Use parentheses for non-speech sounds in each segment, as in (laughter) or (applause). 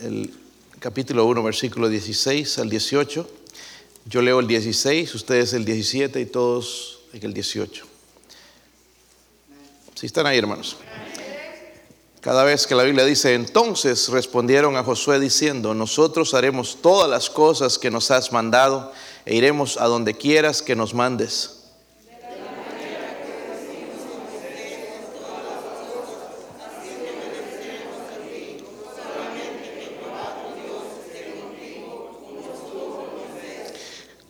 el capítulo 1, versículo 16 al 18. Yo leo el 16, ustedes el 17 y todos el 18. Si están ahí, hermanos. Cada vez que la Biblia dice, entonces respondieron a Josué diciendo, nosotros haremos todas las cosas que nos has mandado e iremos a donde quieras que nos mandes.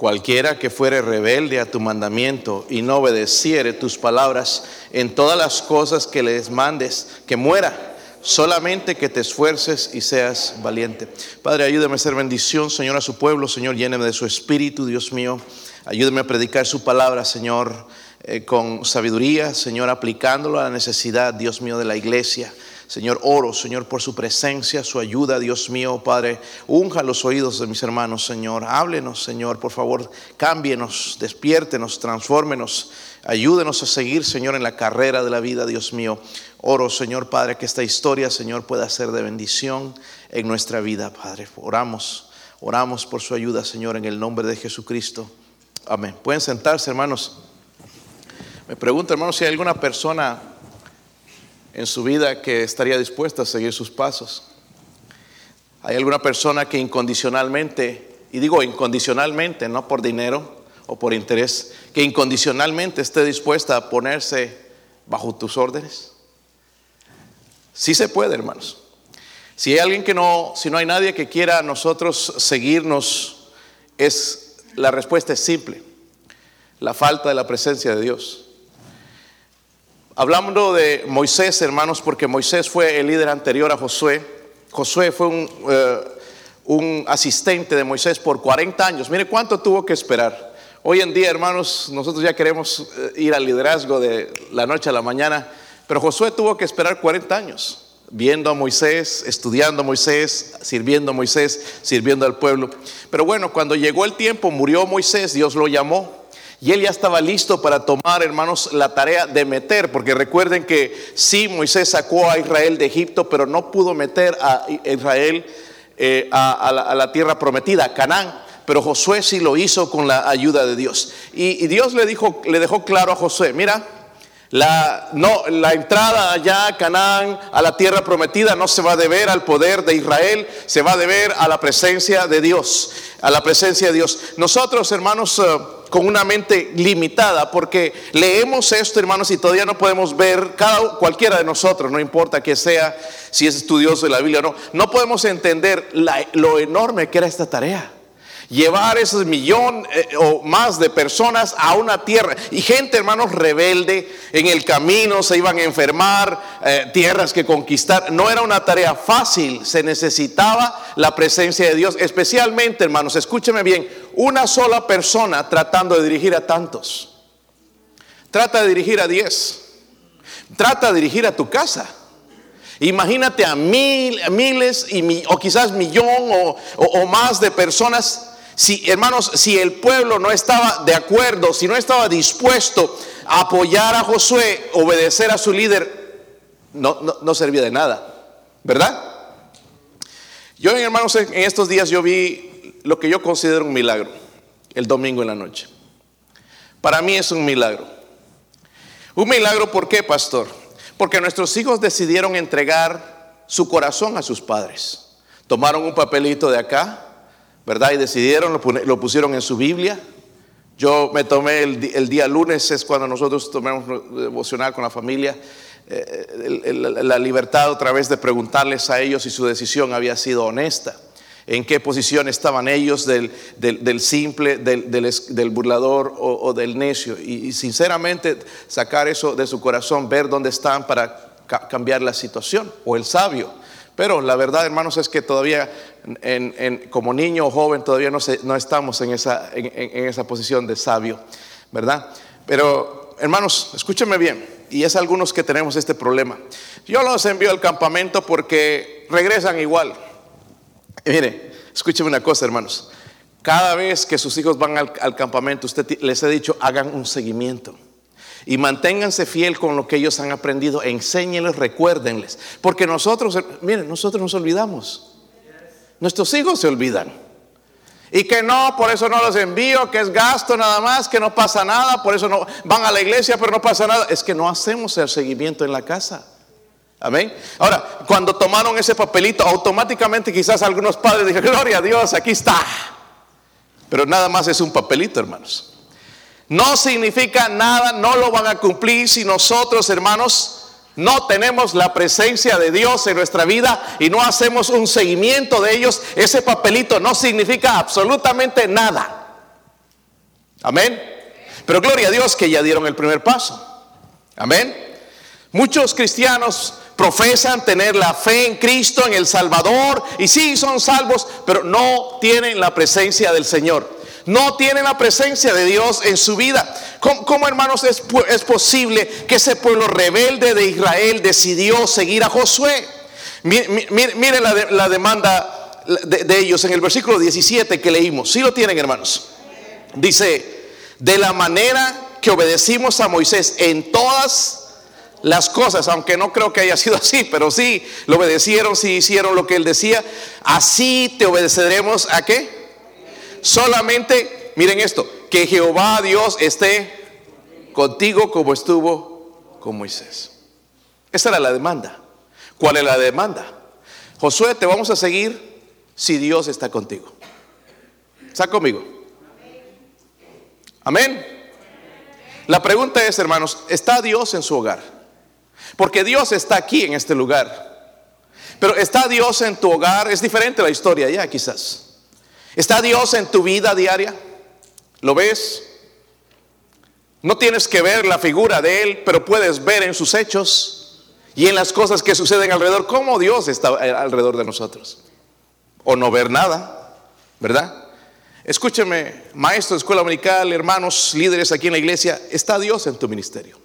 Cualquiera que fuere rebelde a tu mandamiento y no obedeciere tus palabras en todas las cosas que les mandes, que muera, solamente que te esfuerces y seas valiente. Padre, ayúdame a ser bendición, Señor, a su pueblo, Señor, lléneme de su espíritu, Dios mío. Ayúdame a predicar su palabra, Señor, eh, con sabiduría, Señor, aplicándolo a la necesidad, Dios mío, de la iglesia. Señor, oro, Señor, por su presencia, su ayuda, Dios mío, Padre. Unja los oídos de mis hermanos, Señor. Háblenos, Señor, por favor, cámbienos, despiértenos, transfórmenos. Ayúdenos a seguir, Señor, en la carrera de la vida, Dios mío. Oro, Señor, Padre, que esta historia, Señor, pueda ser de bendición en nuestra vida, Padre. Oramos, oramos por su ayuda, Señor, en el nombre de Jesucristo. Amén. Pueden sentarse, hermanos. Me pregunto, hermanos, si hay alguna persona en su vida que estaría dispuesta a seguir sus pasos. Hay alguna persona que incondicionalmente, y digo incondicionalmente, no por dinero o por interés, que incondicionalmente esté dispuesta a ponerse bajo tus órdenes. Sí se puede, hermanos. Si hay alguien que no, si no hay nadie que quiera a nosotros seguirnos, es la respuesta es simple. La falta de la presencia de Dios. Hablando de Moisés, hermanos, porque Moisés fue el líder anterior a Josué. Josué fue un, eh, asistente de Moisés por 40 años. Mire cuánto tuvo que esperar. Hoy en día, hermanos, nosotros ya queremos eh, ir al liderazgo de la noche a la mañana, pero Josué tuvo que esperar 40 años, viendo a Moisés, estudiando a Moisés, sirviendo a Moisés, sirviendo al pueblo. Pero bueno, cuando llegó el tiempo, murió Moisés, Dios lo llamó y él ya estaba listo para tomar, hermanos, la tarea de meter, porque recuerden que sí, Moisés sacó a Israel de Egipto, pero no pudo meter a Israel eh, a, la, tierra prometida, a Canaán. Pero Josué sí lo hizo con la ayuda de Dios. Y, y Dios le, dijo, le dejó claro a Josué, mira, la, no, la entrada allá a Canaán, a la tierra prometida, no se va a deber al poder de Israel, se va a deber a la presencia de Dios, a la presencia de Dios. Nosotros, hermanos, eh, con una mente limitada, porque leemos esto, hermanos, y todavía no podemos ver, cada, cualquiera de nosotros, no importa que sea, si es estudioso de la Biblia o no, no podemos entender lo enorme que era esta tarea llevar esos millón eh, o más de personas a una tierra. Y gente, hermanos, rebelde, en el camino se iban a enfermar, eh, tierras que conquistar. No era una tarea fácil, se necesitaba la presencia de Dios, especialmente, hermanos, escúcheme bien, una sola persona tratando de dirigir a tantos. Trata de dirigir a diez. Trata de dirigir a tu casa. Imagínate a mil, miles o quizás millón o, o más de personas si, hermanos, si el pueblo no estaba de acuerdo, si no estaba dispuesto a apoyar a Josué, obedecer a su líder, no, no, servía de nada, ¿verdad? Yo, hermanos, en estos días yo vi lo que yo considero un milagro, el domingo en la noche. Para mí es un milagro. Un milagro, ¿por qué, pastor? Porque nuestros hijos decidieron entregar su corazón a sus padres. Tomaron un papelito de acá, ¿verdad? Y decidieron, lo, pusieron en su Biblia. Yo me tomé el, día lunes, es cuando nosotros tomamos devocional con la familia, eh, la libertad otra vez de preguntarles a ellos si su decisión había sido honesta, en qué posición estaban ellos del, simple, del, burlador o, del necio. Y, sinceramente sacar eso de su corazón, ver dónde están para cambiar la situación, o el sabio. Pero la verdad, hermanos, es que todavía como niño o joven todavía no, estamos en esa, posición de sabio, ¿verdad? Pero, hermanos, escúchenme bien, y es algunos que tenemos este problema. Yo los envío al campamento porque regresan igual. mire, escúcheme una cosa, hermanos. Cada vez que sus hijos van al, al campamento, usted les ha dicho, hagan un seguimiento. Y manténganse fiel con lo que ellos han aprendido. Enséñenles, recuérdenles. Porque nosotros, miren, nosotros nos olvidamos. Nuestros hijos se olvidan. Y que no, por eso no los envío, que es gasto nada más, que no pasa nada, por eso no van a la iglesia, pero no pasa nada. Es que no hacemos el seguimiento en la casa. Amén. Ahora, cuando tomaron ese papelito, automáticamente quizás algunos padres dijeron, gloria a Dios, aquí está. Pero nada más es un papelito, hermanos. No significa nada, no lo van a cumplir si nosotros, hermanos, no tenemos la presencia de Dios en nuestra vida y no hacemos un seguimiento de ellos. Ese papelito no significa absolutamente nada. Amén. Pero gloria a Dios que ya dieron el primer paso. Amén. Muchos cristianos profesan tener la fe en Cristo, en el Salvador, y sí son salvos, pero no tienen la presencia del Señor no tienen la presencia de Dios en su vida. ¿Cómo, hermanos es, posible que ese pueblo rebelde de Israel decidió seguir a Josué? Miren la, demanda de, ellos en el versículo 17 que leímos. Si lo tienen hermanos. Dice, de la manera que obedecimos a Moisés en todas las cosas, aunque no creo que haya sido así, pero sí, lo obedecieron, sí hicieron lo que él decía, así te obedeceremos a qué? Solamente, miren esto, que Jehová Dios esté contigo como estuvo con Moisés. Esa era la demanda. ¿Cuál es la demanda? Josué, te vamos a seguir si Dios está contigo. ¿Está conmigo? Amén. La pregunta es, hermanos, ¿está Dios en su hogar? Porque Dios está aquí en este lugar. Pero ¿está Dios en tu hogar? Es diferente la historia ya quizás. ¿Está Dios en tu vida diaria? ¿Lo ves? No tienes que ver la figura de Él, pero puedes ver en sus hechos y en las cosas que suceden alrededor cómo Dios está alrededor de nosotros. O no ver nada, ¿verdad? Escúcheme, maestro de escuela dominical, hermanos, líderes aquí en la iglesia, ¿está Dios en tu ministerio?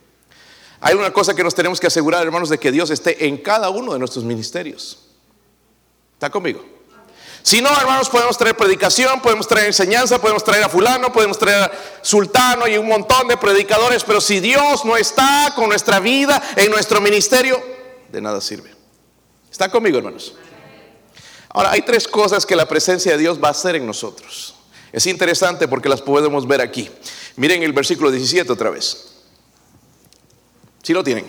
Hay una cosa que nos tenemos que asegurar, hermanos, de que Dios esté en cada uno de nuestros ministerios. ¿Está conmigo? Si no, hermanos, podemos traer predicación, podemos traer enseñanza, podemos traer a fulano, podemos traer a sultano y un montón de predicadores, pero si Dios no está con nuestra vida en nuestro ministerio, de nada sirve. ¿Está conmigo, hermanos? Ahora, hay tres cosas que la presencia de Dios va a hacer en nosotros. Es interesante porque las podemos ver aquí. Miren el versículo 17 otra vez. Si lo tienen?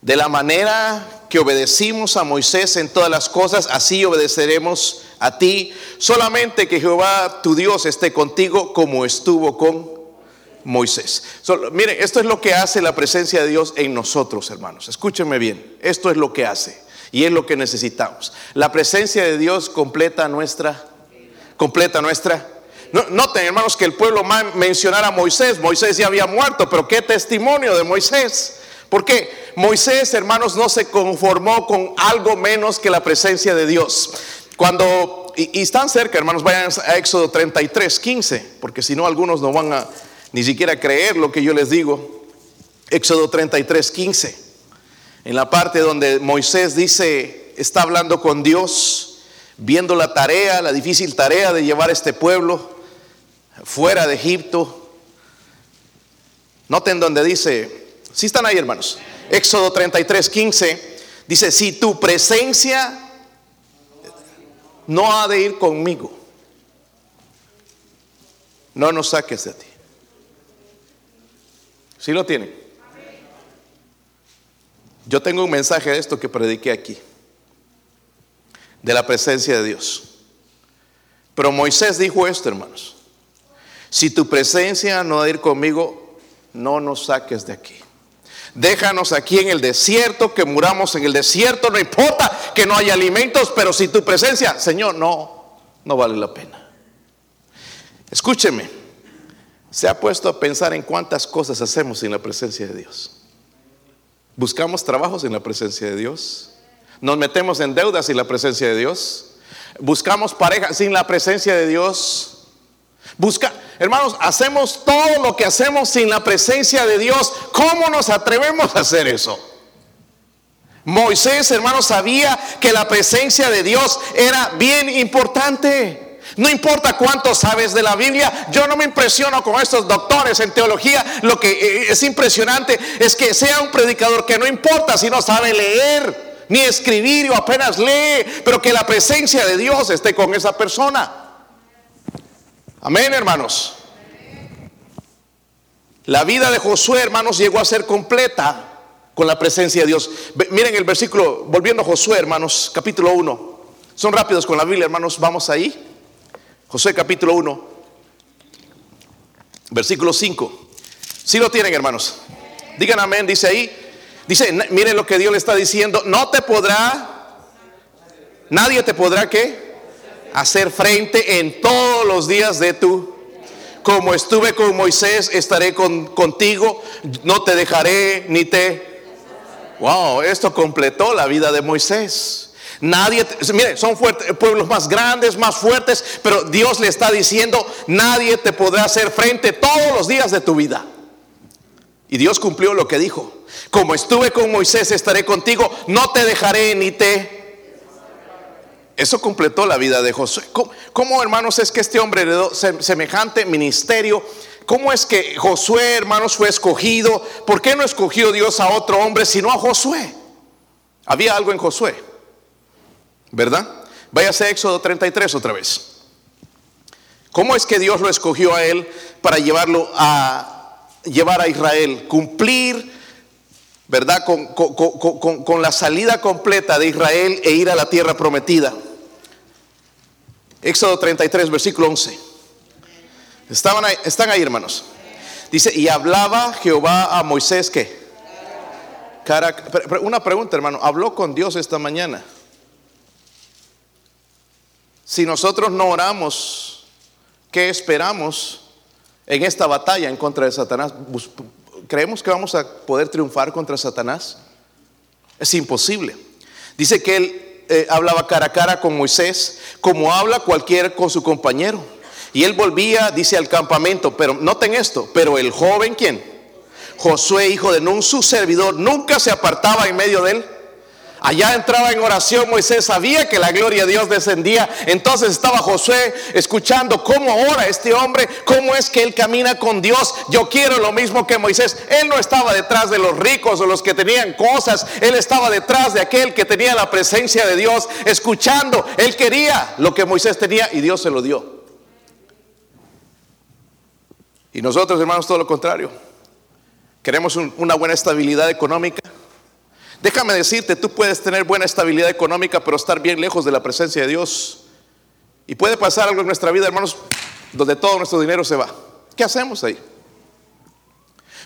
De la manera que obedecimos a Moisés en todas las cosas, así obedeceremos a ti. Solamente que Jehová tu Dios esté contigo como estuvo con Moisés. miren, esto es lo que hace la presencia de Dios en nosotros, hermanos. Escúchenme bien, esto es lo que hace y es lo que necesitamos. La presencia de Dios completa nuestra, completa nuestra. No, noten, hermanos, que el pueblo mencionara a Moisés. Moisés ya había muerto, pero qué testimonio de Moisés. Porque Moisés, hermanos, no se conformó con algo menos que la presencia de Dios. Cuando, y, están cerca, hermanos, vayan a Éxodo 33, 15, porque si no, algunos no van a ni siquiera creer lo que yo les digo. Éxodo 33, 15. En la parte donde Moisés dice, está hablando con Dios, viendo la tarea, la difícil tarea de llevar este pueblo fuera de Egipto. Noten donde dice, si están ahí, hermanos? Éxodo 33, 15 dice, si tu presencia no ha de ir conmigo, no nos saques de ti. Si lo tienen? Yo tengo un mensaje de esto que prediqué aquí, de la presencia de Dios. Pero Moisés dijo esto, hermanos. Si tu presencia no ha de ir conmigo, no nos saques de aquí. Déjanos aquí en el desierto, que muramos en el desierto, no importa que no haya alimentos, pero si tu presencia, Señor, no, no vale la pena. Escúcheme, se ha puesto a pensar en cuántas cosas hacemos sin la presencia de Dios. Buscamos trabajos sin la presencia de Dios. Nos metemos en deudas sin la presencia de Dios. Buscamos pareja sin la presencia de Dios. Busca, hermanos, hacemos todo lo que hacemos sin la presencia de Dios. ¿Cómo nos atrevemos a hacer eso? Moisés, hermanos, sabía que la presencia de Dios era bien importante. No importa cuánto sabes de la Biblia, yo no me impresiono con estos doctores en teología. Lo que eh, es impresionante es que sea un predicador que no importa si no sabe leer. ni escribir o apenas lee, pero que la presencia de Dios esté con esa persona. Amén, hermanos. La vida de Josué, hermanos, llegó a ser completa con la presencia de Dios. Miren el versículo, volviendo a Josué, hermanos, capítulo 1. Son rápidos con la Biblia, hermanos, vamos ahí. Josué capítulo 1, versículo 5. Si lo tienen, hermanos. Digan amén, dice ahí. Dice, miren lo que Dios le está diciendo. No te podrá, nadie te podrá qué? Hacer frente en los días de tu. Como estuve con Moisés, estaré con, contigo. No te dejaré ni te. Wow, esto completó la vida de Moisés. Nadie, mire, son pueblos más grandes, más fuertes, pero Dios le está diciendo, nadie te podrá hacer frente todos los días de tu vida. Y Dios cumplió lo que dijo. Como estuve con Moisés, estaré contigo, no te dejaré ni te... Eso completó la vida de Josué. ¿Cómo, hermanos es que este hombre heredó semejante ministerio? ¿Cómo es que Josué, hermanos, fue escogido? ¿Por qué no escogió Dios a otro hombre sino a Josué? Había algo en Josué. ¿verdad? Váyase a Éxodo 33 otra vez. ¿Cómo es que Dios lo escogió a él para llevarlo a llevar a Israel, cumplir, verdad, con, con, la salida completa de Israel e ir a la tierra prometida? Éxodo 33, versículo 11. Estaban están ahí, hermanos. Dice, y hablaba Jehová a Moisés que... una pregunta, hermano. ¿Habló con Dios esta mañana? Si nosotros no oramos, ¿qué esperamos en esta batalla en contra de Satanás? ¿Creemos que vamos a poder triunfar contra Satanás? Es imposible. Dice que él eh, hablaba cara a cara con Moisés, como habla cualquier con su compañero. Y él volvía, dice, al campamento. Pero noten esto, pero el joven, ¿quién? Josué, hijo de Nun, su servidor, nunca se apartaba en medio de él Allá entraba en oración Moisés, sabía que la gloria de Dios descendía. Entonces estaba Josué escuchando cómo ora este hombre, cómo es que él camina con Dios. Yo quiero lo mismo que Moisés. Él no estaba detrás de los ricos o los que tenían cosas. Él estaba detrás de aquel que tenía la presencia de Dios, escuchando. Él quería lo que Moisés tenía y Dios se lo dio. Y nosotros, hermanos, todo lo contrario. Queremos una buena estabilidad económica Déjame decirte, tú puedes tener buena estabilidad económica, pero estar bien lejos de la presencia de Dios. Y puede pasar algo en nuestra vida, hermanos, donde todo nuestro dinero se va. ¿Qué hacemos ahí?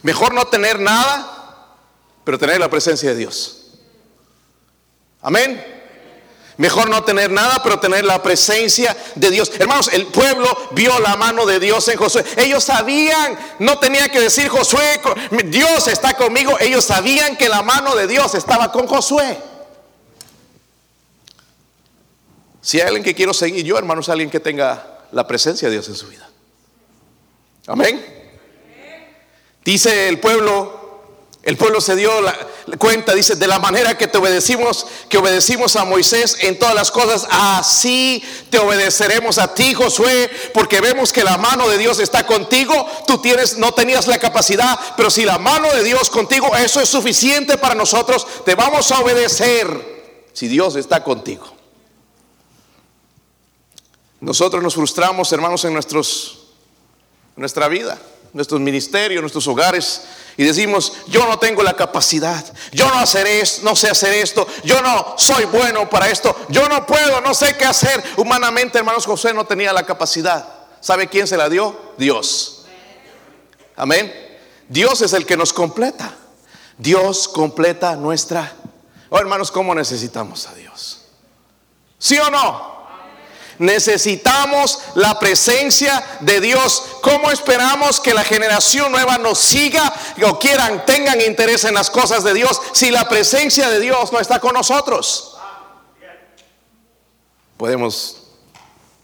Mejor no tener nada, pero tener la presencia de Dios. Amén. Mejor no tener nada, pero tener la presencia de Dios. Hermanos, el pueblo vio la mano de Dios en Josué. Ellos sabían, no tenía que decir Josué, Dios está conmigo. Ellos sabían que la mano de Dios estaba con Josué. Si hay alguien que quiero seguir, yo hermanos, alguien que tenga la presencia de Dios en su vida. Amén. Dice el pueblo, el pueblo se dio la cuenta, dice, de la manera que te obedecimos, que obedecimos a Moisés en todas las cosas, así te obedeceremos a ti, Josué, porque vemos que la mano de Dios está contigo. Tú tienes, no tenías la capacidad, pero si la mano de Dios contigo, eso es suficiente para nosotros. Te vamos a obedecer si Dios está contigo. Nosotros nos frustramos, hermanos, en nuestros, nuestra vida nuestros ministerios, nuestros hogares, y decimos, yo no tengo la capacidad, yo no, hacer no sé hacer esto, yo no soy bueno para esto, yo no puedo, no sé qué hacer. Humanamente, hermanos, José no tenía la capacidad. ¿Sabe quién se la dio? Dios. Amén. Dios es el que nos completa. Dios completa nuestra... Oh, hermanos, ¿cómo necesitamos a Dios? ¿Sí o no? Necesitamos la presencia de Dios. ¿Cómo esperamos que la generación nueva nos siga o quieran, tengan interés en las cosas de Dios si la presencia de Dios no está con nosotros? Podemos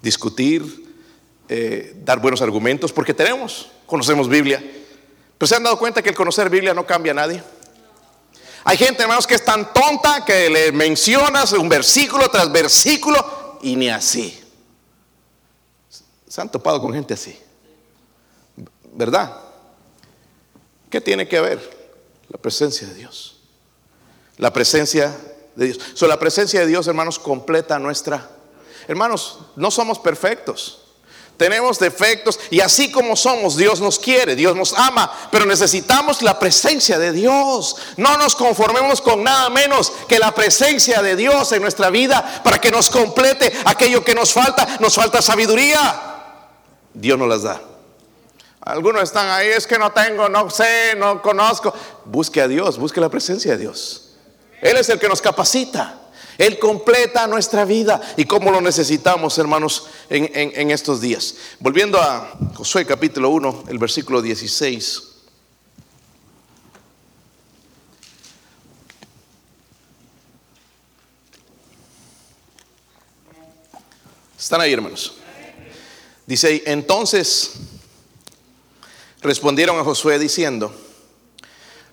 discutir, eh, dar buenos argumentos, porque tenemos, conocemos Biblia. Pero se han dado cuenta que el conocer Biblia no cambia a nadie. Hay gente, hermanos, que es tan tonta que le mencionas un versículo tras versículo y ni así. Se han topado con gente así. ¿Verdad? ¿Qué tiene que ver? La presencia de Dios. La presencia de Dios. So, la presencia de Dios, hermanos, completa nuestra. Hermanos, no somos perfectos. Tenemos defectos y así como somos, Dios nos quiere, Dios nos ama, pero necesitamos la presencia de Dios. No nos conformemos con nada menos que la presencia de Dios en nuestra vida para que nos complete aquello que nos falta. Nos falta sabiduría. Dios nos las da. Algunos están ahí, es que no tengo, no sé, no conozco. Busque a Dios, busque la presencia de Dios. Él es el que nos capacita. Él completa nuestra vida y cómo lo necesitamos, hermanos, en, estos días. Volviendo a Josué capítulo 1, el versículo 16. Están ahí, hermanos. Dice, entonces respondieron a Josué diciendo,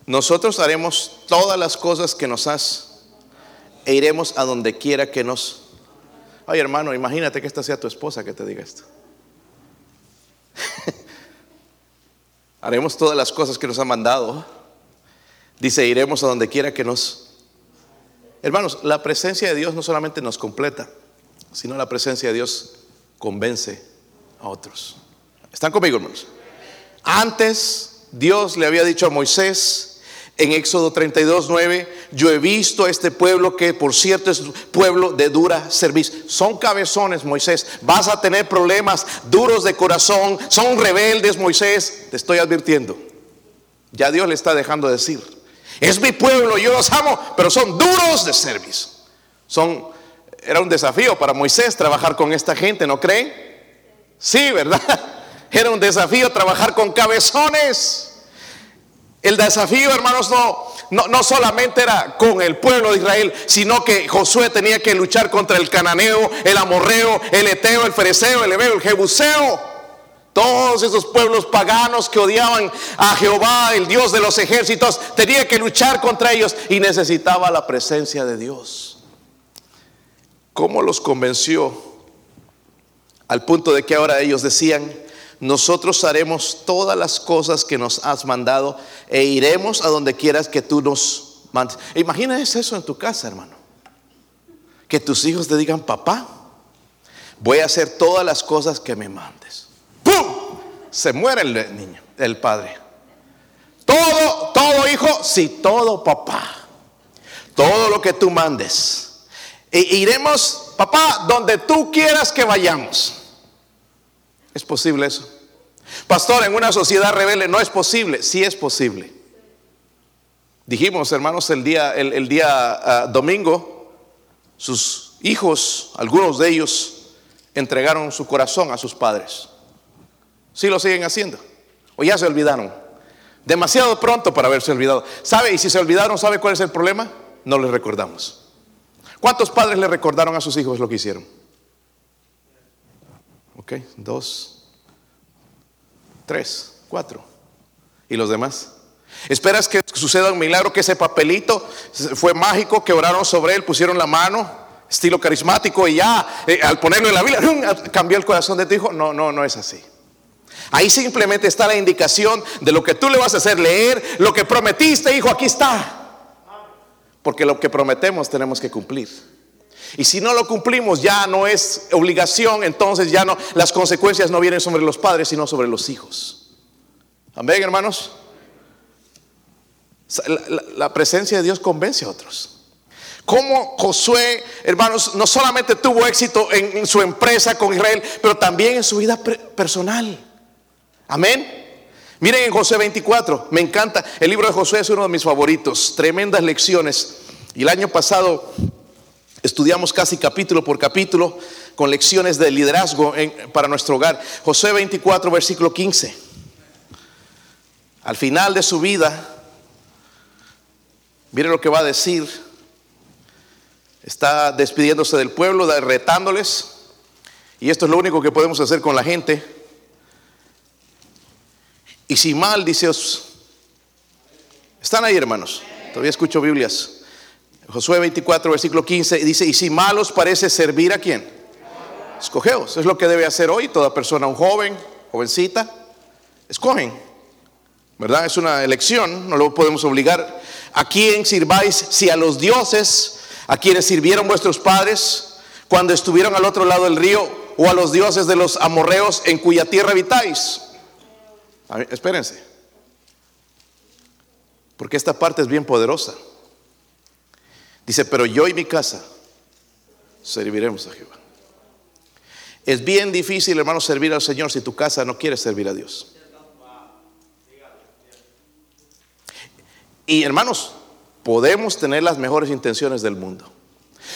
nosotros haremos todas las cosas que nos has e iremos a donde quiera que nos... Ay hermano, imagínate que esta sea tu esposa que te diga esto. (laughs) Haremos todas las cosas que nos ha mandado. Dice, iremos a donde quiera que nos... Hermanos, la presencia de Dios no solamente nos completa, sino la presencia de Dios convence a otros. ¿Están conmigo, hermanos? Antes Dios le había dicho a Moisés, en Éxodo 32, 9, yo he visto a este pueblo que por cierto es pueblo de dura servicio. Son cabezones, Moisés. Vas a tener problemas duros de corazón. Son rebeldes, Moisés. Te estoy advirtiendo. Ya Dios le está dejando decir. Es mi pueblo, yo los amo, pero son duros de servicio. Son, era un desafío para Moisés trabajar con esta gente, ¿no creen? Sí, ¿verdad? (laughs) Era un desafío trabajar con cabezones. El desafío, hermanos, no, no, solamente era con el pueblo de Israel, sino que Josué tenía que luchar contra el cananeo, el amorreo, el eteo, el fereceo, el hebeo, el jebuseo. Todos esos pueblos paganos que odiaban a Jehová, el Dios de los ejércitos, tenía que luchar contra ellos y necesitaba la presencia de Dios. ¿Cómo los convenció? Al punto de que ahora ellos decían, nosotros haremos todas las cosas que nos has mandado e iremos a donde quieras que tú nos mandes. Imagina eso en tu casa, hermano. Que tus hijos te digan, papá, voy a hacer todas las cosas que me mandes. ¡Pum! Se muere el niño, el padre. Todo, todo hijo, sí, todo papá. Todo lo que tú mandes. E iremos, papá, donde tú quieras que vayamos. ¿Es posible eso? Pastor, en una sociedad rebelde no es posible. Sí es posible. Dijimos, hermanos, el día, el, día ah, domingo, sus hijos, algunos de ellos, entregaron su corazón a sus padres. ¿Sí lo siguen haciendo? ¿O ya se olvidaron? Demasiado pronto para haberse olvidado. ¿Sabe? Y si se olvidaron, ¿sabe cuál es el problema? No les recordamos. ¿Cuántos padres le recordaron a sus hijos lo que hicieron? Dos, tres, cuatro. ¿Y los demás? ¿Esperas que suceda un milagro, que ese papelito fue mágico, que oraron sobre él, pusieron la mano, estilo carismático y ya, eh, al ponerlo en la Biblia, cambió el corazón de tu hijo? No, no, no es así. Ahí simplemente está la indicación de lo que tú le vas a hacer leer, lo que prometiste, hijo, aquí está. Porque lo que prometemos tenemos que cumplir. Y si no lo cumplimos, ya no es obligación, entonces ya no, las consecuencias no vienen sobre los padres, sino sobre los hijos. Amén, hermanos. La, presencia de Dios convence a otros. Como Josué, hermanos, no solamente tuvo éxito en, su empresa con Israel, pero también en su vida personal. Amén. Miren en Josué 24, me encanta. El libro de Josué es uno de mis favoritos. Tremendas lecciones. Y el año pasado Estudiamos casi capítulo por capítulo con lecciones de liderazgo para nuestro hogar. José 24, versículo 15. Al final de su vida, mire lo que va a decir. Está despidiéndose del pueblo, retándoles. Y esto es lo único que podemos hacer con la gente. Y si mal, dice, están ahí hermanos. Todavía escucho Biblias. Josué 24, versículo 15, dice, y si malos parece servir a quién? Escogeos, es lo que debe hacer hoy toda persona, un joven, jovencita, escogen, ¿verdad? Es una elección, no lo podemos obligar. ¿A quién sirváis si a los dioses, a quienes sirvieron vuestros padres cuando estuvieron al otro lado del río o a los dioses de los amorreos en cuya tierra habitáis. espérense, porque esta parte es bien poderosa. Dice, pero yo y mi casa serviremos a Jehová. Es bien difícil, hermano, servir al Señor si tu casa no quiere servir a Dios. Y hermanos, podemos tener las mejores intenciones del mundo.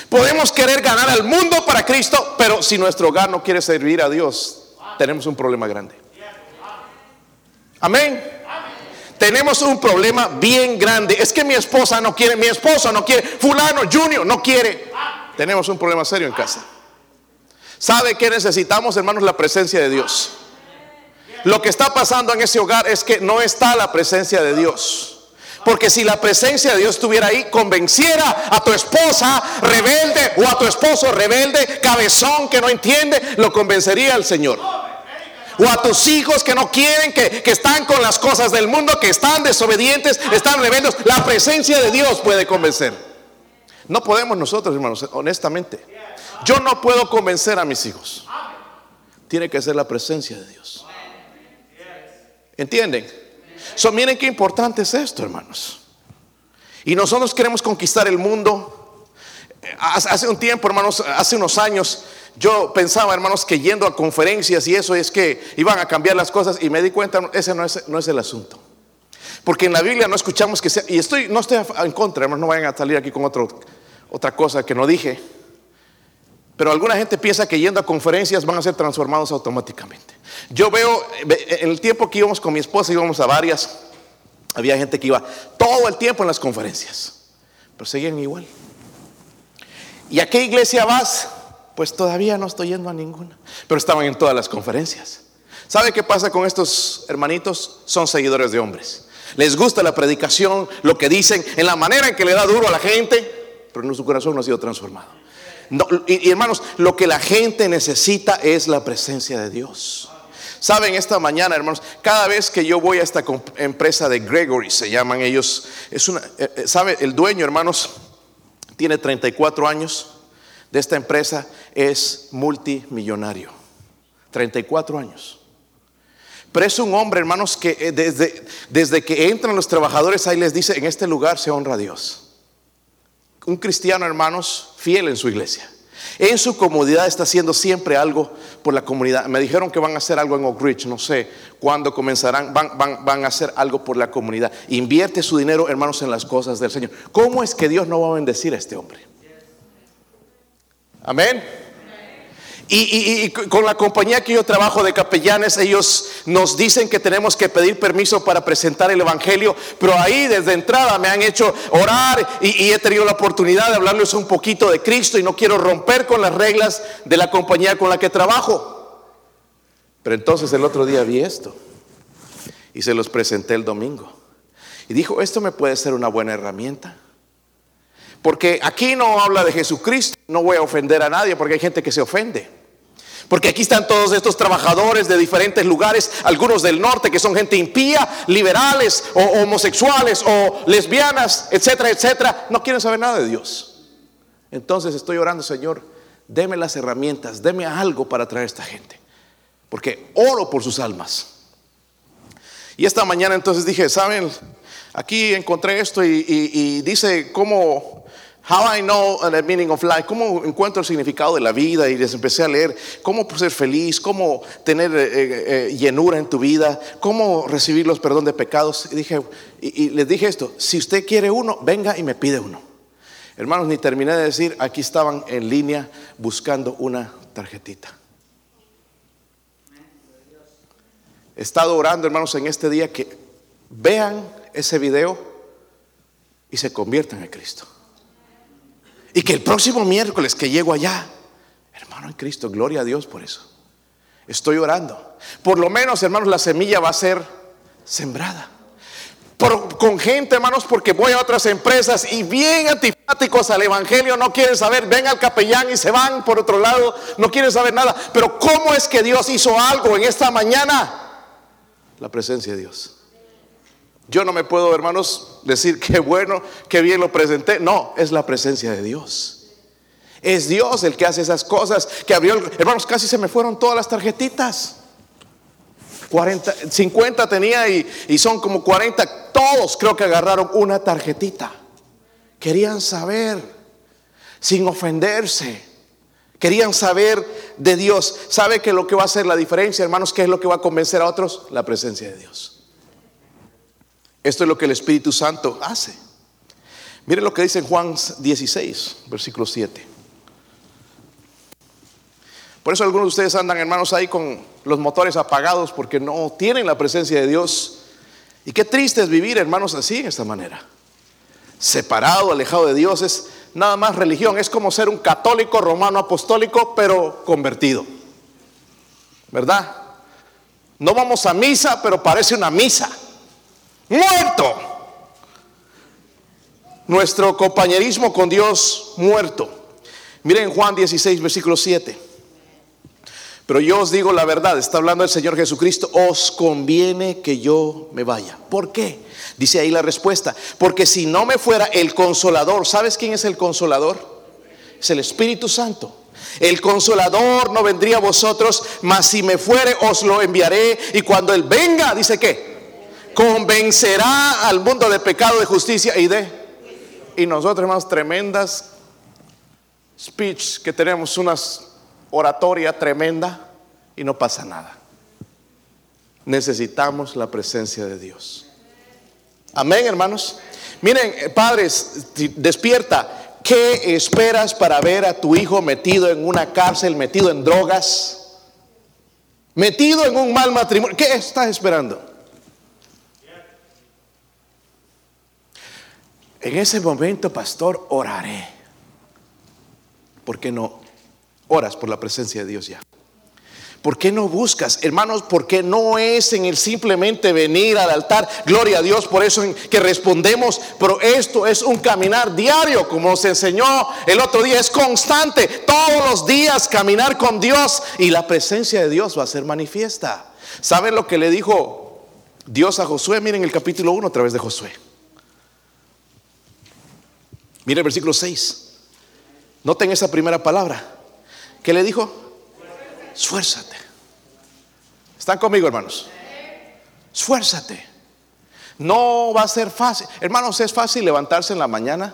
Podemos querer ganar al mundo para Cristo, pero si nuestro hogar no quiere servir a Dios, tenemos un problema grande. Amén. Tenemos un problema bien grande. Es que mi esposa no quiere, mi esposo no quiere, fulano, junior no quiere. Tenemos un problema serio en casa. ¿Sabe que necesitamos, hermanos? La presencia de Dios. Lo que está pasando en ese hogar es que no está la presencia de Dios. Porque si la presencia de Dios estuviera ahí, convenciera a tu esposa rebelde o a tu esposo rebelde, cabezón que no entiende, lo convencería al Señor. O a tus hijos que no quieren, que, que están con las cosas del mundo, que están desobedientes, están rebeldes. La presencia de Dios puede convencer. No podemos nosotros, hermanos, honestamente. Yo no puedo convencer a mis hijos. Tiene que ser la presencia de Dios. ¿Entienden? So, miren qué importante es esto, hermanos. Y nosotros queremos conquistar el mundo. Hace un tiempo, hermanos, hace unos años, yo pensaba, hermanos, que yendo a conferencias y eso es que iban a cambiar las cosas y me di cuenta, ese no es, no es el asunto. Porque en la Biblia no escuchamos que sea, y estoy, no estoy en contra, hermanos, no vayan a salir aquí con otro, otra cosa que no dije. Pero alguna gente piensa que yendo a conferencias van a ser transformados automáticamente. Yo veo, en el tiempo que íbamos con mi esposa, íbamos a varias, había gente que iba todo el tiempo en las conferencias, pero seguían igual. ¿Y a qué iglesia vas? Pues todavía no estoy yendo a ninguna, pero estaban en todas las conferencias. ¿Sabe qué pasa con estos hermanitos? Son seguidores de hombres. Les gusta la predicación, lo que dicen, en la manera en que le da duro a la gente, pero su corazón no ha sido transformado y, hermanos, lo que la gente necesita es la presencia de Dios. Saben, esta mañana, hermanos, cada vez que yo voy a esta empresa de Gregory, se llaman ellos, es una, eh, eh, ¿sabe? El dueño, hermanos, tiene 34 años de esta empresa, es multimillonario. 34 años. Pero es un hombre, hermanos, que eh, desde, desde que entran los trabajadores ahí les dice, en este lugar se honra a Dios un cristiano, hermanos, fiel en su iglesia. En su comunidad está haciendo siempre algo por la comunidad. Me dijeron que van a hacer algo en Oak Ridge, no sé cuándo comenzarán, van, van a hacer algo por la comunidad. Invierte su dinero, hermanos, en las cosas del Señor. ¿Cómo es que Dios no va a bendecir a este hombre? Amén. Y, con la compañía que yo trabajo de capellanes, ellos nos dicen que tenemos que pedir permiso para presentar el Evangelio, pero ahí desde entrada me han hecho orar y, he tenido la oportunidad de hablarles un poquito de Cristo y no quiero romper con las reglas de la compañía con la que trabajo. Pero entonces el otro día vi esto y se los presenté el domingo. Y dijo, esto me puede ser una buena herramienta. Porque aquí no habla de Jesucristo, no voy a ofender a nadie porque hay gente que se ofende. Porque aquí están todos estos trabajadores de diferentes lugares, algunos del norte que son gente impía, liberales o homosexuales o lesbianas, etcétera, etcétera. No quieren saber nada de Dios. Entonces estoy orando, Señor, deme las herramientas, deme algo para traer a esta gente. Porque oro por sus almas. Y esta mañana entonces dije, ¿saben? Aquí encontré esto y, y dice cómo How I know the meaning of life, cómo encuentro el significado de la vida y les empecé a leer cómo ser feliz, cómo tener eh, eh, eh, llenura en tu vida, cómo recibir los perdón de pecados. Y, dije, y, les dije esto, si usted quiere uno, venga y me pide uno. Hermanos, ni terminé de decir, aquí estaban en línea buscando una tarjetita. He estado orando, hermanos, en este día que vean ese video y se conviertan en Cristo. Y que el próximo miércoles que llego allá, hermano en Cristo, gloria a Dios por eso. Estoy orando. Por lo menos, hermanos, la semilla va a ser sembrada. con gente, hermanos, porque voy a otras empresas y bien antipáticos al Evangelio, no quieren saber, ven al capellán y se van por otro lado, no quieren saber nada. Pero ¿cómo es que Dios hizo algo en esta mañana? La presencia de Dios. Yo no me puedo, hermanos, decir qué bueno, qué bien lo presenté. No, es la presencia de Dios. Es Dios el que hace esas cosas. Que abrió, hermanos, casi se me fueron todas las tarjetitas. 40, 50 tenía y, y son como 40. Todos creo que agarraron una tarjetita. Querían saber, sin ofenderse. Querían saber de Dios. ¿Sabe que lo que va a hacer la diferencia, hermanos? ¿Qué es lo que va a convencer a otros? La presencia de Dios. Esto es lo que el Espíritu Santo hace. Mire lo que dice en Juan 16, versículo 7. Por eso algunos de ustedes andan, hermanos, ahí con los motores apagados porque no tienen la presencia de Dios. Y qué triste es vivir, hermanos, así, en esta manera. Separado, alejado de Dios, es nada más religión. Es como ser un católico romano apostólico, pero convertido. ¿Verdad? No vamos a misa, pero parece una misa muerto. Nuestro compañerismo con Dios muerto. Miren Juan 16, versículo 7. Pero yo os digo la verdad, está hablando el Señor Jesucristo, os conviene que yo me vaya. ¿Por qué? Dice ahí la respuesta. Porque si no me fuera el consolador, ¿sabes quién es el consolador? Es el Espíritu Santo. El consolador no vendría a vosotros, mas si me fuere os lo enviaré. Y cuando Él venga, dice que convencerá al mundo de pecado, de justicia y de... Y nosotros, hermanos, tremendas speech que tenemos, unas oratoria tremenda y no pasa nada. Necesitamos la presencia de Dios. Amén, hermanos. Miren, eh, padres, despierta. ¿Qué esperas para ver a tu hijo metido en una cárcel, metido en drogas, metido en un mal matrimonio? ¿Qué estás esperando? En ese momento, pastor, oraré. ¿Por qué no oras por la presencia de Dios ya? ¿Por qué no buscas, hermanos? Porque no es en el simplemente venir al altar, gloria a Dios, por eso en que respondemos, pero esto es un caminar diario, como se enseñó el otro día, es constante, todos los días caminar con Dios y la presencia de Dios va a ser manifiesta. ¿Saben lo que le dijo Dios a Josué? Miren el capítulo 1 a través de Josué. Mire el versículo 6. Noten esa primera palabra. ¿Qué le dijo? Esfuérzate. ¿Están conmigo, hermanos? Esfuérzate. No va a ser fácil. Hermanos, es fácil levantarse en la mañana.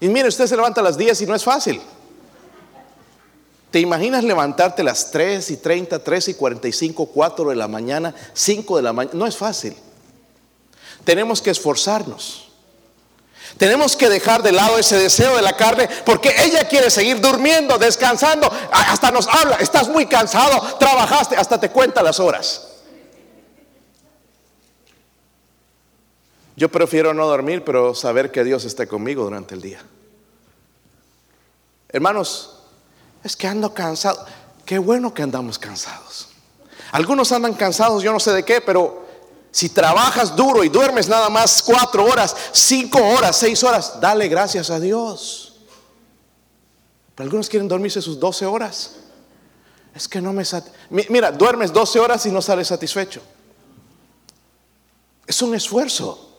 Y mire, usted se levanta a las 10 y no es fácil. ¿Te imaginas levantarte a las 3 y 30, 3 y 45, 4 de la mañana, 5 de la mañana? No es fácil. Tenemos que esforzarnos. Tenemos que dejar de lado ese deseo de la carne porque ella quiere seguir durmiendo, descansando. Hasta nos habla, estás muy cansado, trabajaste, hasta te cuenta las horas. Yo prefiero no dormir, pero saber que Dios está conmigo durante el día. Hermanos, es que ando cansado. Qué bueno que andamos cansados. Algunos andan cansados, yo no sé de qué, pero si trabajas duro y duermes nada más cuatro horas, cinco horas, seis horas, dale gracias a Dios. Pero algunos quieren dormirse sus doce horas. Es que no me... Mira, duermes doce horas y no sales satisfecho. Es un esfuerzo.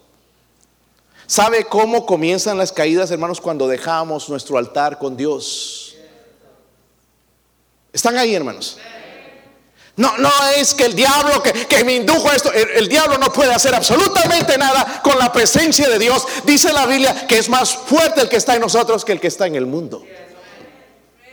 ¿Sabe cómo comienzan las caídas, hermanos, cuando dejamos nuestro altar con Dios? ¿Están ahí, hermanos? No, no es que el diablo que, me indujo a esto, el, diablo no puede hacer absolutamente nada con la presencia de Dios. Dice la Biblia que es más fuerte el que está en nosotros que el que está en el mundo.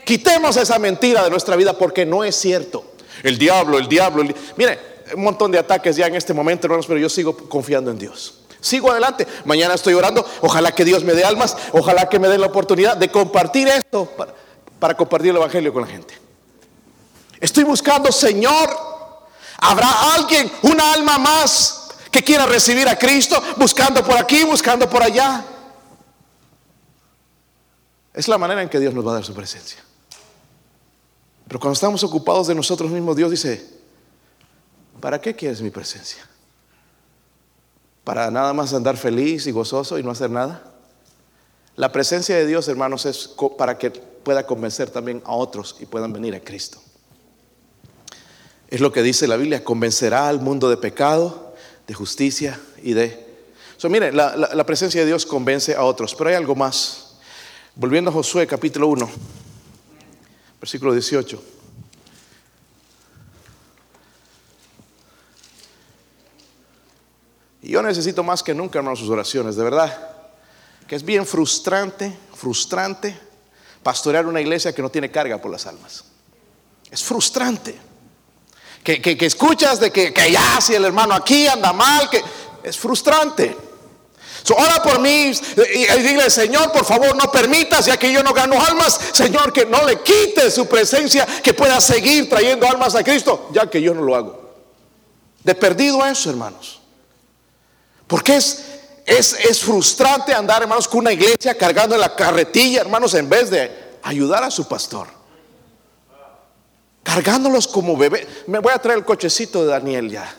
Quitemos esa mentira de nuestra vida porque no es cierto. El diablo, el diablo. Mire, un montón de ataques ya en este momento, hermanos, pero yo sigo confiando en Dios. Sigo adelante. Mañana estoy orando. Ojalá que Dios me dé almas. Ojalá que me dé la oportunidad de compartir esto para compartir el Evangelio con la gente. Estoy buscando, Señor, ¿habrá alguien, una alma más que quiera recibir a Cristo? Buscando por aquí, buscando por allá. Es la manera en que Dios nos va a dar su presencia. Pero cuando estamos ocupados de nosotros mismos, Dios dice, ¿para qué quieres mi presencia? ¿Para nada más andar feliz y gozoso y no hacer nada? La presencia de Dios, hermanos, es para que pueda convencer también a otros y puedan venir a Cristo. Es lo que dice la Biblia, convencerá al mundo de pecado, de justicia y de So, mire, la, la- la presencia de Dios convence a otros, pero hay algo más. Volviendo a Josué capítulo 1, versículo 18. Y yo necesito más que nunca, hermanos, sus oraciones, de verdad. Que es bien frustrante, frustrante pastorear una iglesia que no tiene carga por las almas. Es frustrante. Que, que- escuchas de que, que ya si el hermano aquí anda mal, que es frustrante. So, ora por mí y, y dile, Señor, por favor, no permitas, ya que yo no gano almas, Señor, que no le quite su presencia, que pueda seguir trayendo almas a Cristo, ya que yo no lo hago. De perdido eso, hermanos. Porque es, es, es frustrante andar, hermanos, con una iglesia cargando la carretilla, hermanos, en vez de ayudar a su pastor. Cargándolos como bebé. Me voy a traer el cochecito de Daniel ya.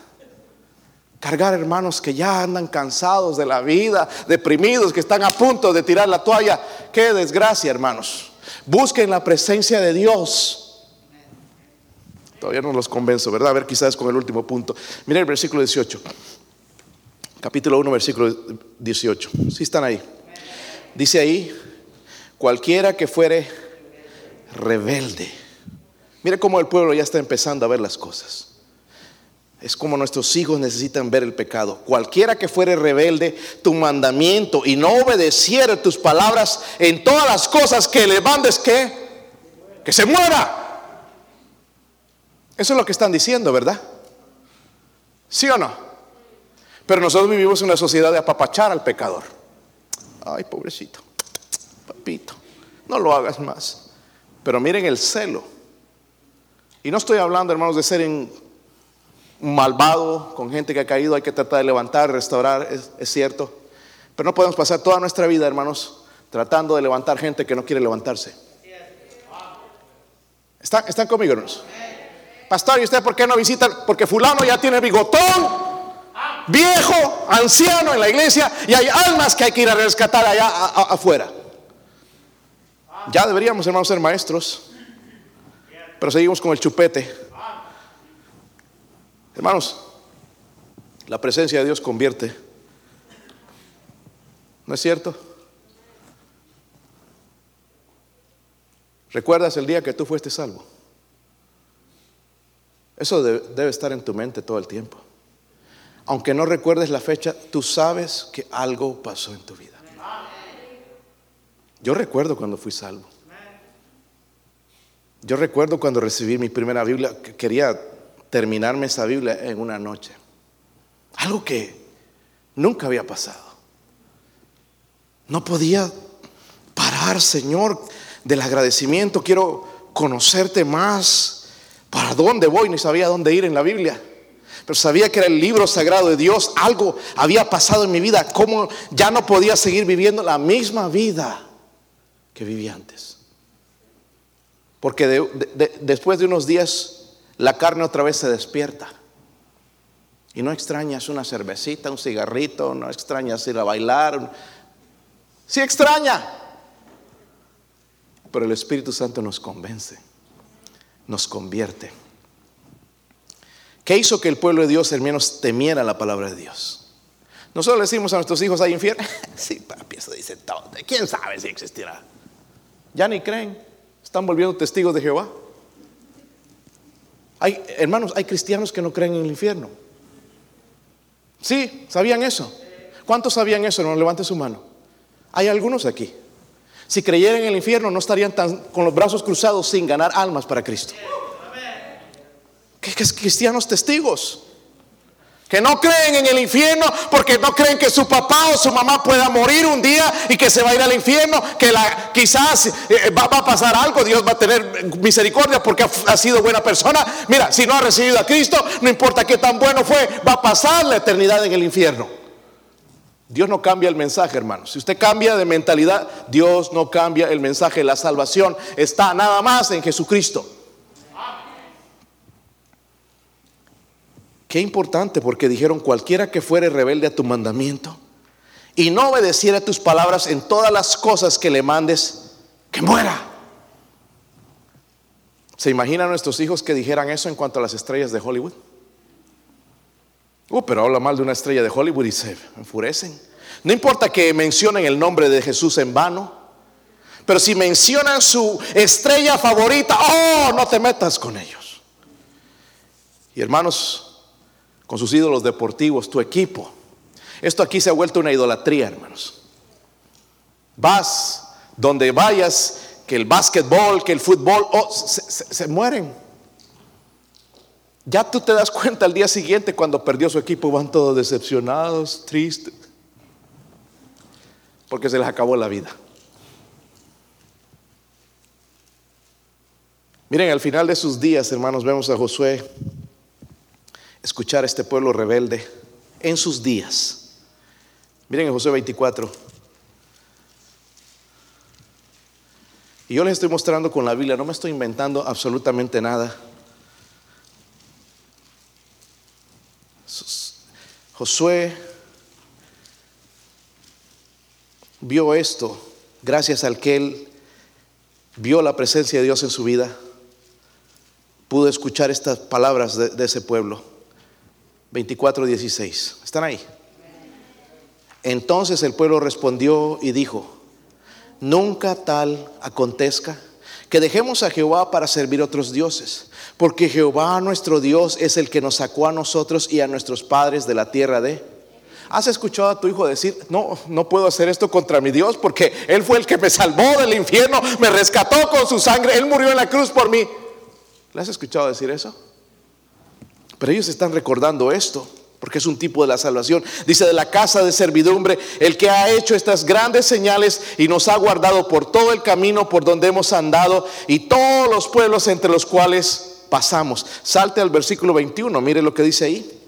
Cargar hermanos que ya andan cansados de la vida, deprimidos, que están a punto de tirar la toalla. Qué desgracia, hermanos. Busquen la presencia de Dios. Todavía no los convenzo, ¿verdad? A ver, quizás con el último punto. Mira el versículo 18. Capítulo 1, versículo 18. Si están ahí. Dice ahí, cualquiera que fuere rebelde. Mire cómo el pueblo ya está empezando a ver las cosas. Es como nuestros hijos necesitan ver el pecado. Cualquiera que fuere rebelde tu mandamiento y no obedeciere tus palabras en todas las cosas que le mandes que que se muera. Eso es lo que están diciendo, ¿verdad? ¿Sí o no? Pero nosotros vivimos en una sociedad de apapachar al pecador. Ay, pobrecito, papito, no lo hagas más. Pero miren el celo. Y no estoy hablando, hermanos, de ser en malvado con gente que ha caído. Hay que tratar de levantar, restaurar, es, cierto. Pero no podemos pasar toda nuestra vida, hermanos, tratando de levantar gente que no quiere levantarse. ¿Están, conmigo, hermanos? Pastor, ¿y usted por qué no visita? Porque fulano ya tiene bigotón viejo, anciano en la iglesia y hay almas que hay que ir a rescatar allá afuera. Ya deberíamos, hermanos, ser maestros, pero seguimos con el chupete. Hermanos, la presencia de Dios convierte. ¿No es cierto? ¿Recuerdas el día que tú fuiste salvo? Eso de- debe estar en tu mente todo el tiempo. Aunque no recuerdes la fecha, tú sabes que algo pasó en tu vida. Yo recuerdo cuando fui salvo. Yo recuerdo cuando recibí mi primera Biblia, que quería terminarme esa Biblia en una noche. Algo que nunca había pasado. No podía parar, Señor, del agradecimiento. Quiero conocerte más. ¿Para dónde voy? Ni sabía dónde ir en la Biblia. Pero sabía que era el libro sagrado de Dios. Algo había pasado en mi vida. Como ya no podía seguir viviendo la misma vida que viví antes. Porque de- de- de- después de unos días la carne otra vez se despierta. Y no extrañas una cervecita, un cigarrito, no extrañas ir a bailar. Sí extraña. Pero el Espíritu Santo nos convence, nos convierte. ¿Qué hizo que el pueblo de Dios, hermanos, temiera la palabra de Dios? Nosotros le decimos a nuestros hijos, ¿hay infierno? (laughs) Sí, papi, eso dice todo. ¿Quién sabe si existirá? Ya ni creen. Están volviendo testigos de Jehová. Hay, hermanos, hay cristianos que no creen en el infierno. Sí, ¿sabían eso? ¿Cuántos sabían eso? No levante su mano. Hay algunos aquí. Si creyeran en el infierno, no estarían tan, con los brazos cruzados sin ganar almas para Cristo. Que es cristianos testigos. Que no creen en el infierno porque no creen que su papá o su mamá pueda morir un día y que se va a ir al infierno, que la, quizás eh, va, a pasar algo, Dios va a tener misericordia porque ha, ha sido buena persona. Mira, si no ha recibido a Cristo, no importa qué tan bueno fue, va a pasar la eternidad en el infierno. Dios no cambia el mensaje, hermanos. Si usted cambia de mentalidad, Dios no cambia el mensaje. La salvación está nada más en Jesucristo. Qué importante porque dijeron cualquiera que fuere rebelde a tu mandamiento y no obedeciera tus palabras en todas las cosas que le mandes, que muera. ¿Se imaginan nuestros hijos que dijeran eso en cuanto a las estrellas de Hollywood? Uh, pero habla mal de una estrella de Hollywood y se enfurecen. No importa que mencionen el nombre de Jesús en vano, pero si mencionan su estrella favorita, oh, no te metas con ellos. Y hermanos, con sus ídolos deportivos, tu equipo. Esto aquí se ha vuelto una idolatría, hermanos. Vas donde vayas, que el básquetbol, que el fútbol, oh, se, mueren. Ya tú te das cuenta al día siguiente cuando perdió su equipo, van todos decepcionados, tristes, porque se les acabó la vida. Miren, al final de sus días, hermanos, vemos a Josué escuchar a este pueblo rebelde en sus días. Miren en Josué 24. Y yo les estoy mostrando con la Biblia, no me estoy inventando absolutamente nada. Josué vio esto gracias al que él vio la presencia de Dios en su vida pudo escuchar estas palabras de, ese pueblo. 24, 16. ¿Están ahí? Entonces el pueblo respondió y dijo, nunca tal acontezca que dejemos a Jehová para servir otros dioses, porque Jehová nuestro Dios es el que nos sacó a nosotros y a nuestros padres de la tierra de... ¿Has escuchado a tu hijo decir, no, no puedo hacer esto contra mi Dios porque Él fue el que me salvó del infierno, me rescató con su sangre, Él murió en la cruz por mí? ¿Le has escuchado decir eso? Pero ellos están recordando esto, porque es un tipo de la salvación. Dice, de la casa de servidumbre, el que ha hecho estas grandes señales y nos ha guardado por todo el camino por donde hemos andado y todos los pueblos entre los cuales pasamos. Salte al versículo 21, mire lo que dice ahí.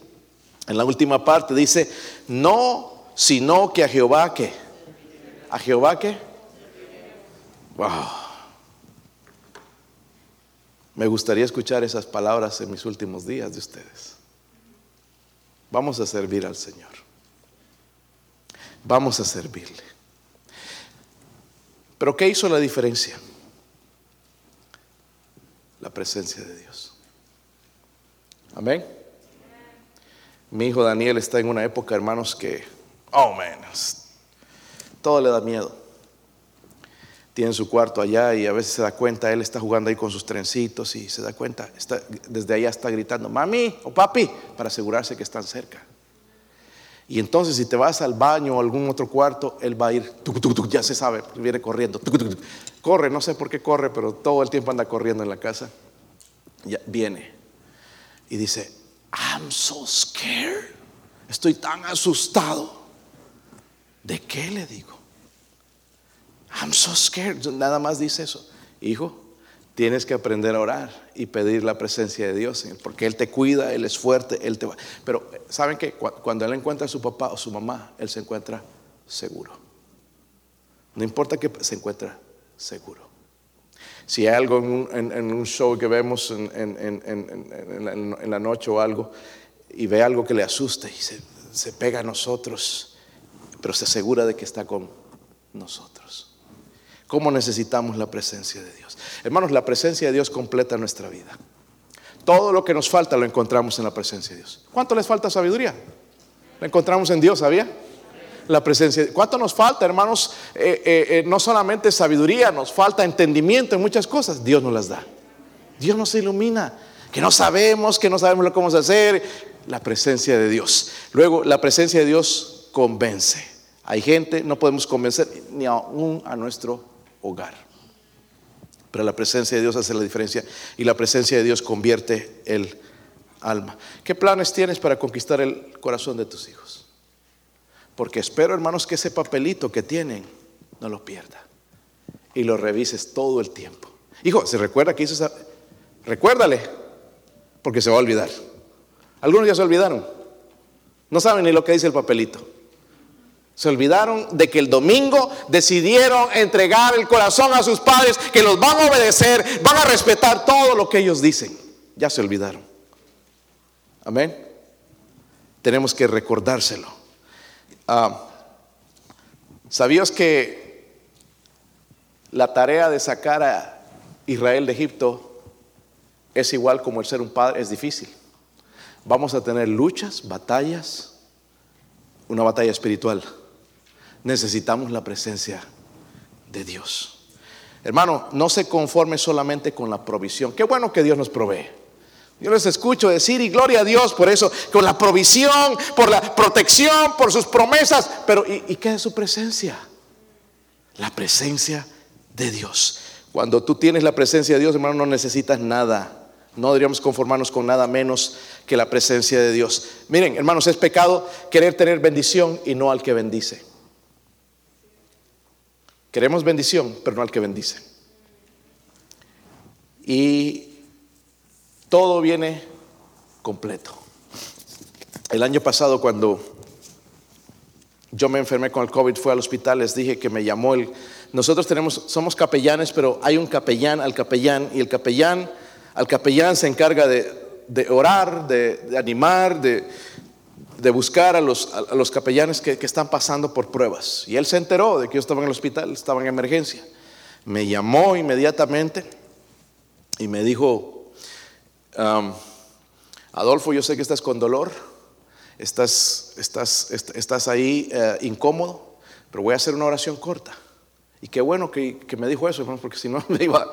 En la última parte dice, no, sino que a Jehová que. ¿A Jehová que? Wow. Me gustaría escuchar esas palabras en mis últimos días de ustedes. Vamos a servir al Señor. Vamos a servirle. Pero ¿qué hizo la diferencia? La presencia de Dios. Amén. Mi hijo Daniel está en una época, hermanos, que, oh man, todo le da miedo tiene su cuarto allá y a veces se da cuenta, él está jugando ahí con sus trencitos y se da cuenta, está, desde allá está gritando, mami o papi, para asegurarse que están cerca. Y entonces si te vas al baño o algún otro cuarto, él va a ir, ya se sabe, viene corriendo, corre, no sé por qué corre, pero todo el tiempo anda corriendo en la casa. Viene y dice, I'm so scared, estoy tan asustado. ¿De qué le digo? I'm so scared. Nada más dice eso. Hijo, tienes que aprender a orar y pedir la presencia de Dios, porque Él te cuida, Él es fuerte, Él te va. Pero, ¿saben que Cuando Él encuentra a su papá o su mamá, Él se encuentra seguro. No importa que se encuentra seguro. Si hay algo en un, show que vemos en, la noche o algo, y ve algo que le asuste y se pega a nosotros, pero se asegura de que está con nosotros. ¿Cómo necesitamos la presencia de Dios? Hermanos, la presencia de Dios completa nuestra vida. Todo lo que nos falta lo encontramos en la presencia de Dios. ¿Cuánto les falta sabiduría? La encontramos en Dios, ¿sabía? La presencia. ¿Cuánto nos falta, hermanos? Eh, eh, eh, no solamente sabiduría, nos falta entendimiento en muchas cosas. Dios nos las da. Dios nos ilumina. Que no sabemos, que no sabemos lo que vamos a hacer. La presencia de Dios. Luego, la presencia de Dios convence. Hay gente, no podemos convencer ni aún a nuestro hogar. Pero la presencia de Dios hace la diferencia y la presencia de Dios convierte el alma. ¿Qué planes tienes para conquistar el corazón de tus hijos? Porque espero, hermanos, que ese papelito que tienen no lo pierda y lo revises todo el tiempo. Hijo, ¿se recuerda que hizo esa? Recuérdale, porque se va a olvidar. Algunos ya se olvidaron. No saben ni lo que dice el papelito. Se olvidaron de que el domingo decidieron entregar el corazón a sus padres, que los van a obedecer, van a respetar todo lo que ellos dicen. Ya se olvidaron. Amén. Tenemos que recordárselo. Ah, ¿Sabías que la tarea de sacar a Israel de Egipto es igual como el ser un padre? Es difícil. vamos a tener luchas, batallas, una batalla espiritual. Necesitamos la presencia de Dios. Hermano, no se conforme solamente con la provisión. Qué bueno que Dios nos provee. Yo les escucho decir y gloria a Dios por eso, con la provisión, por la protección, por sus promesas. Pero ¿y, qué es su presencia? La presencia de Dios. Cuando tú tienes la presencia de Dios, hermano, no necesitas nada. No deberíamos conformarnos con nada menos que la presencia de Dios. Miren, hermanos, es pecado querer tener bendición y no al que bendice. Queremos bendición, pero no al que bendice. Y todo viene completo. El año pasado cuando yo me enfermé con el COVID, fue al hospital, les dije que me llamó el... Nosotros tenemos, somos capellanes, pero hay un capellán al capellán y el capellán al capellán se encarga de, orar, de, animar, de, buscar a los, los capellanes que, están pasando por pruebas. Y él se enteró de que yo estaba en el hospital, estaba en emergencia. Me llamó inmediatamente y me dijo, Adolfo, yo sé que estás con dolor, estás, estás, estás ahí eh, incómodo, pero voy a hacer una oración corta. Y qué bueno que, me dijo eso, hermano, porque si no (laughs) me iba,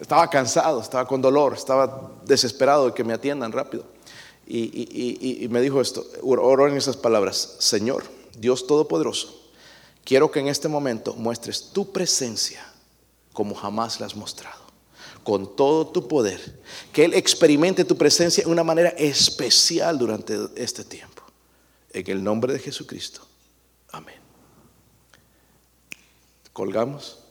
estaba cansado, estaba con dolor, estaba desesperado de que me atiendan rápido. Y, me dijo esto, oró en esas palabras, Señor, Dios Todopoderoso, quiero que en este momento muestres tu presencia como jamás la has mostrado con todo tu poder, que Él experimente tu presencia de una manera especial durante este tiempo. En el nombre de Jesucristo. Amén. Colgamos.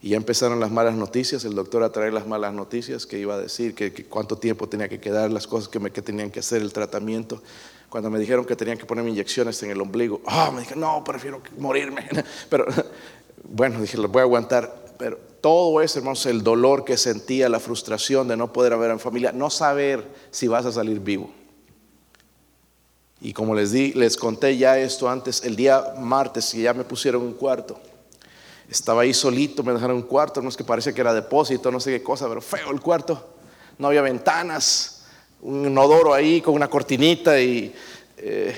Y ya empezaron las malas noticias, el doctor a traer las malas noticias, que iba a decir que, cuánto tiempo tenía que quedar, las cosas que, me, que tenían que hacer, el tratamiento. Cuando me dijeron que tenían que ponerme inyecciones en el ombligo, ah, me dije, no, prefiero morirme. (laughs) Pero bueno, dije, lo voy a aguantar. Pero todo eso, hermanos, el dolor que sentía, la frustración de no poder haber en familia, no saber si vas a salir vivo. Y como les di, les conté ya esto antes, el día martes, que ya me pusieron un cuarto. Estaba ahí solito, me dejaron un cuarto, no es que parece que era depósito, no sé qué cosa, pero feo el cuarto. No había ventanas, un inodoro ahí con una cortinita y eh,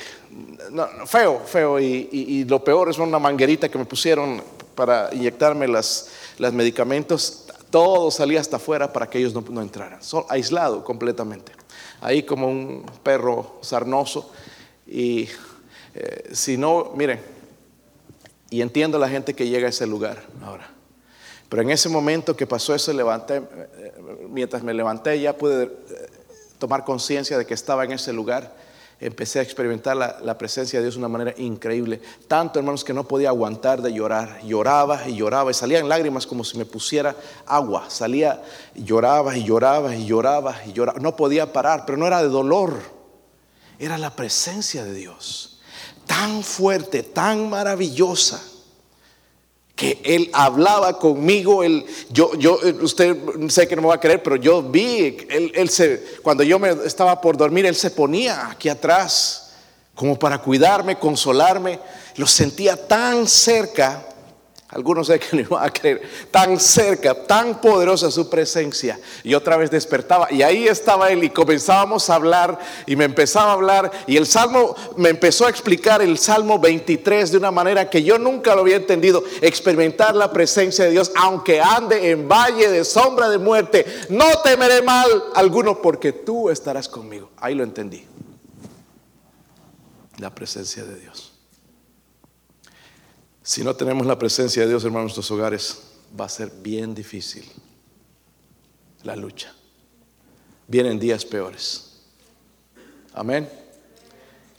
feo, feo. Y, y, lo peor es una manguerita que me pusieron para inyectarme las, los medicamentos, todo salía hasta afuera para que ellos no, entraran, aislado completamente. Ahí como un perro sarnoso. Y eh, si no, miren, y entiendo la gente que llega a ese lugar ahora. Pero en ese momento que pasó eso, eh, eh, mientras me levanté ya pude tomar conciencia de que estaba en ese lugar empecé a experimentar la, presencia de Dios de una manera increíble. Tanto, hermanos, que no podía aguantar de llorar. Lloraba y lloraba y salían lágrimas como si me pusiera agua. Salía, lloraba y lloraba y lloraba y lloraba. No podía parar, pero no era de dolor. Era la presencia de Dios. Tan fuerte, tan maravillosa que él hablaba conmigo, él, yo, yo, usted sé que no me va a creer, pero yo vi, él, él se, cuando yo me estaba por dormir, él se ponía aquí atrás como para cuidarme, consolarme, lo sentía tan cerca algunos sé que no iban a creer, tan cerca, tan poderosa su presencia. Y otra vez despertaba y ahí estaba él y comenzábamos a hablar y me empezaba a hablar y el salmo me empezó a explicar el salmo 23 de una manera que yo nunca lo había entendido, experimentar la presencia de Dios, aunque ande en valle de sombra de muerte, no temeré mal alguno porque tú estarás conmigo. Ahí lo entendí. La presencia de Dios. Si no tenemos la presencia de Dios, hermanos, en nuestros hogares, va a ser bien difícil la lucha. Vienen días peores. Amén.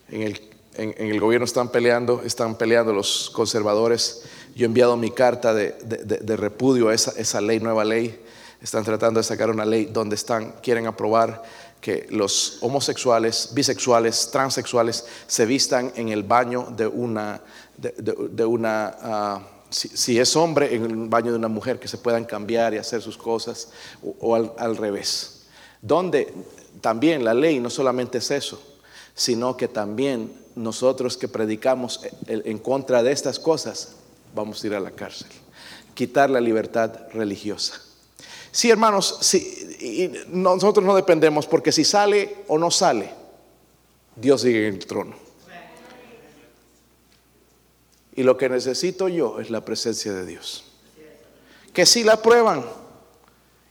En el, gobierno están peleando, están peleando los conservadores. Yo he enviado mi carta de, de, repudio a esa, esa, ley, nueva ley. Están tratando de sacar una ley donde están, quieren aprobar que los homosexuales, bisexuales, transexuales se vistan en el baño de una, de, una ah, si, es hombre, en el baño de una mujer, que se puedan cambiar y hacer sus cosas, o, al, revés. Donde también la ley no solamente es eso, sino que también nosotros que predicamos en contra de estas cosas, vamos a ir a la cárcel. Quitar la libertad religiosa. Sí, hermanos, si, nosotros no dependemos porque si sale o no sale, Dios sigue en el trono. Y lo que necesito yo es la presencia de Dios. Que si la prueban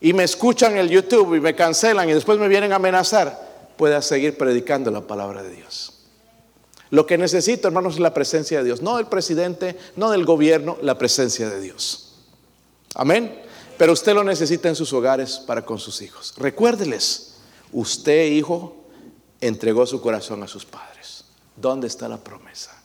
y me escuchan el YouTube y me cancelan y después me vienen a amenazar, pueda seguir predicando la palabra de Dios. Lo que necesito, hermanos, es la presencia de Dios. No del presidente, no del gobierno, la presencia de Dios. Amén. Pero usted lo necesita en sus hogares para con sus hijos. Recuérdeles, usted, hijo, entregó su corazón a sus padres. ¿Dónde está la promesa?